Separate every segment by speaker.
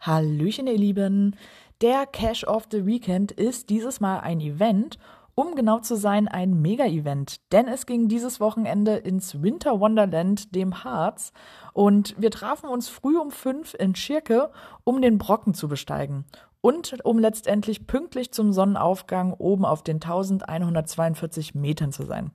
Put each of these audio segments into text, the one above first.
Speaker 1: Hallöchen, ihr Lieben. Der Cash of the Weekend ist dieses Mal ein Event, um genau zu sein, ein Mega-Event. Denn es ging dieses Wochenende ins Winter Wonderland, dem Harz. Und wir trafen uns früh um fünf in Schirke, um den Brocken zu besteigen. Und um letztendlich pünktlich zum Sonnenaufgang oben auf den 1142 Metern zu sein.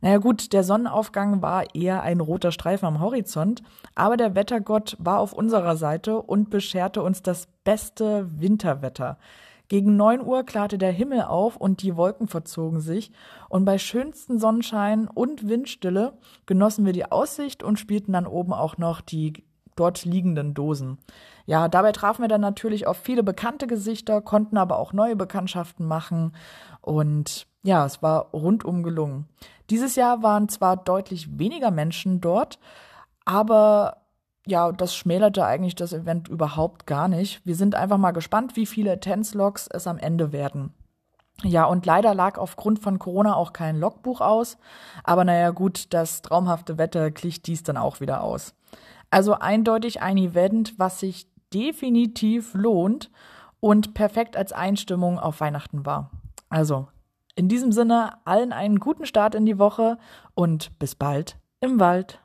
Speaker 1: Naja gut, der Sonnenaufgang war eher ein roter Streifen am Horizont, aber der Wettergott war auf unserer Seite und bescherte uns das beste Winterwetter. Gegen neun Uhr klarte der Himmel auf und die Wolken verzogen sich, und bei schönstem Sonnenschein und Windstille genossen wir die Aussicht und spielten dann oben auch noch die dort liegenden Dosen. Ja, dabei trafen wir dann natürlich auf viele bekannte Gesichter, konnten aber auch neue Bekanntschaften machen und ja, es war rundum gelungen. Dieses Jahr waren zwar deutlich weniger Menschen dort, aber ja, das schmälerte eigentlich das Event überhaupt gar nicht. Wir sind einfach mal gespannt, wie viele Tänzlogs es am Ende werden. Ja, und leider lag aufgrund von Corona auch kein Logbuch aus. Aber naja, gut, das traumhafte Wetter glich dies dann auch wieder aus. Also eindeutig ein Event, was sich definitiv lohnt und perfekt als Einstimmung auf Weihnachten war. Also in diesem Sinne, allen einen guten Start in die Woche und bis bald im Wald.